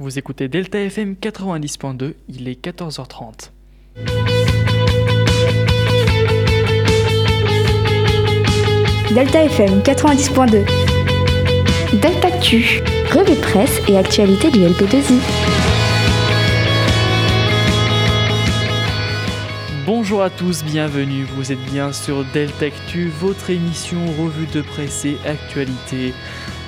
Vous écoutez Delta FM 90.2, il est 14h30. Delta FM 90.2. Delta Actu, revue de presse et actualité du LP2I. Bonjour à tous, bienvenue. Vous êtes bien sur Delta Actu, votre émission revue de presse et actualité.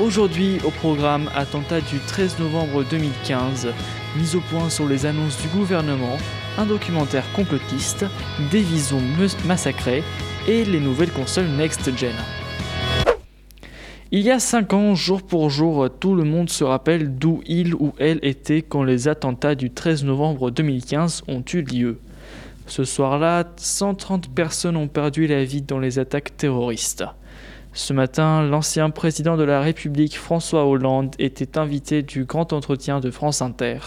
Aujourd'hui au programme attentat du 13 novembre 2015, mise au point sur les annonces du gouvernement, un documentaire complotiste, des visons massacrés et les nouvelles consoles Next Gen. Il y a 5 ans, jour pour jour, tout le monde se rappelle d'où il ou elle était quand les attentats du 13 novembre 2015 ont eu lieu. Ce soir-là, 130 personnes ont perdu la vie dans les attaques terroristes. Ce matin, l'ancien président de la République François Hollande était invité du grand entretien de France Inter.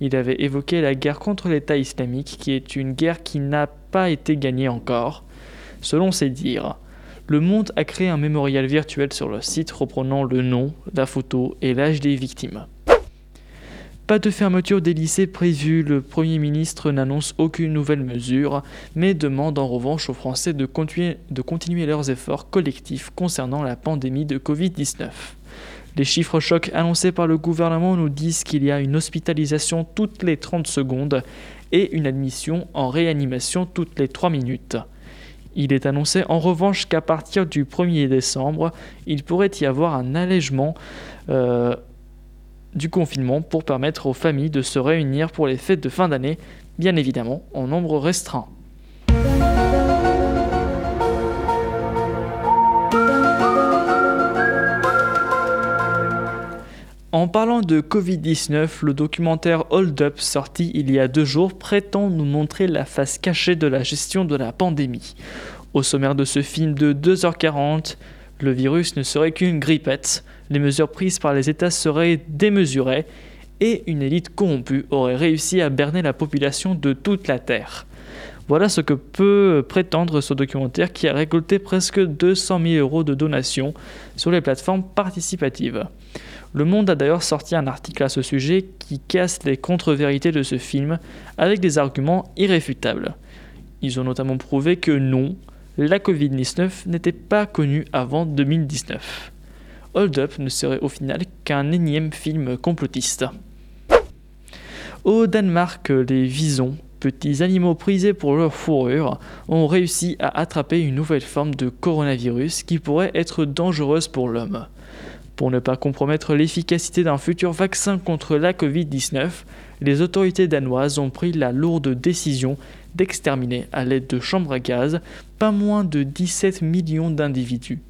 Il avait évoqué la guerre contre l'État islamique qui est une guerre qui n'a pas été gagnée encore. Selon ses dires, le Monde a créé un mémorial virtuel sur le site reprenant le nom, la photo et l'âge des victimes. Pas de fermeture des lycées prévue, le Premier ministre n'annonce aucune nouvelle mesure, mais demande en revanche aux Français de continuer, leurs efforts collectifs concernant la pandémie de Covid-19. Les chiffres chocs annoncés par le gouvernement nous disent qu'il y a une hospitalisation toutes les 30 secondes et une admission en réanimation toutes les 3 minutes. Il est annoncé en revanche qu'à partir du 1er décembre, il pourrait y avoir un allègement euh, du confinement pour permettre aux familles de se réunir pour les fêtes de fin d'année, bien évidemment en nombre restreint. En parlant de Covid-19, le documentaire Hold Up, sorti il y a deux jours, prétend nous montrer la face cachée de la gestion de la pandémie. Au sommaire de ce film de 2h40, le virus ne serait qu'une grippette, les mesures prises par les États seraient démesurées et une élite corrompue aurait réussi à berner la population de toute la Terre. Voilà ce que peut prétendre ce documentaire qui a récolté presque 200 000 euros de donations sur les plateformes participatives. Le Monde a d'ailleurs sorti un article à ce sujet qui casse les contre-vérités de ce film avec des arguments irréfutables. Ils ont notamment prouvé que non, la Covid-19 n'était pas connue avant 2019. Hold Up ne serait au final qu'un énième film complotiste. Au Danemark, les visons, petits animaux prisés pour leur fourrure, ont réussi à attraper une nouvelle forme de coronavirus qui pourrait être dangereuse pour l'homme. Pour ne pas compromettre l'efficacité d'un futur vaccin contre la Covid-19, les autorités danoises ont pris la lourde décision d'exterminer à l'aide de chambres à gaz pas moins de 17 millions d'individus.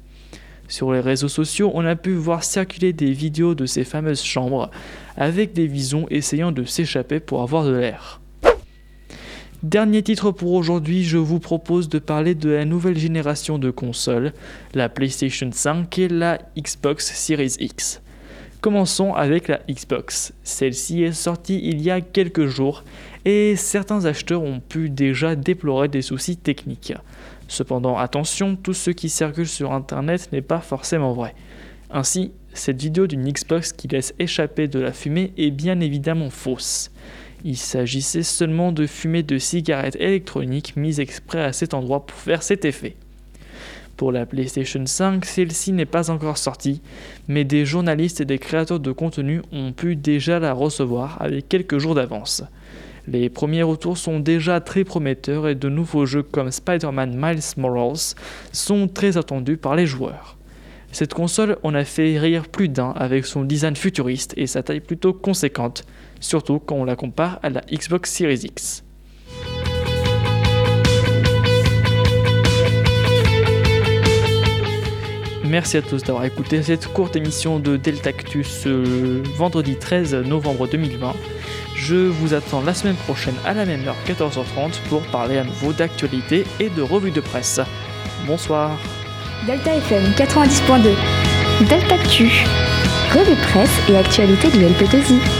Sur les réseaux sociaux, on a pu voir circuler des vidéos de ces fameuses chambres avec des visons essayant de s'échapper pour avoir de l'air. Dernier titre pour aujourd'hui, je vous propose de parler de la nouvelle génération de consoles, la PlayStation 5 et la Xbox Series X. Commençons avec la Xbox. Celle-ci est sortie il y a quelques jours et certains acheteurs ont pu déjà déplorer des soucis techniques. Cependant, attention, tout ce qui circule sur Internet n'est pas forcément vrai. Ainsi, cette vidéo d'une Xbox qui laisse échapper de la fumée est bien évidemment fausse. Il s'agissait seulement de fumée de cigarettes électroniques mise exprès à cet endroit pour faire cet effet. Pour la PlayStation 5, celle-ci n'est pas encore sortie, mais des journalistes et des créateurs de contenu ont pu déjà la recevoir avec quelques jours d'avance. Les premiers retours sont déjà très prometteurs et de nouveaux jeux comme Spider-Man Miles Morales sont très attendus par les joueurs. Cette console en a fait rire plus d'un avec son design futuriste et sa taille plutôt conséquente, surtout quand on la compare à la Xbox Series X. Merci à tous d'avoir écouté cette courte émission de Deltactus ce vendredi 13 novembre 2020. Je vous attends la semaine prochaine à la même heure, 14h30, pour parler à nouveau d'actualité et de revues de presse. Bonsoir. Delta FM 90.2. Delta Actu, revue de presse et actualité du LP2I.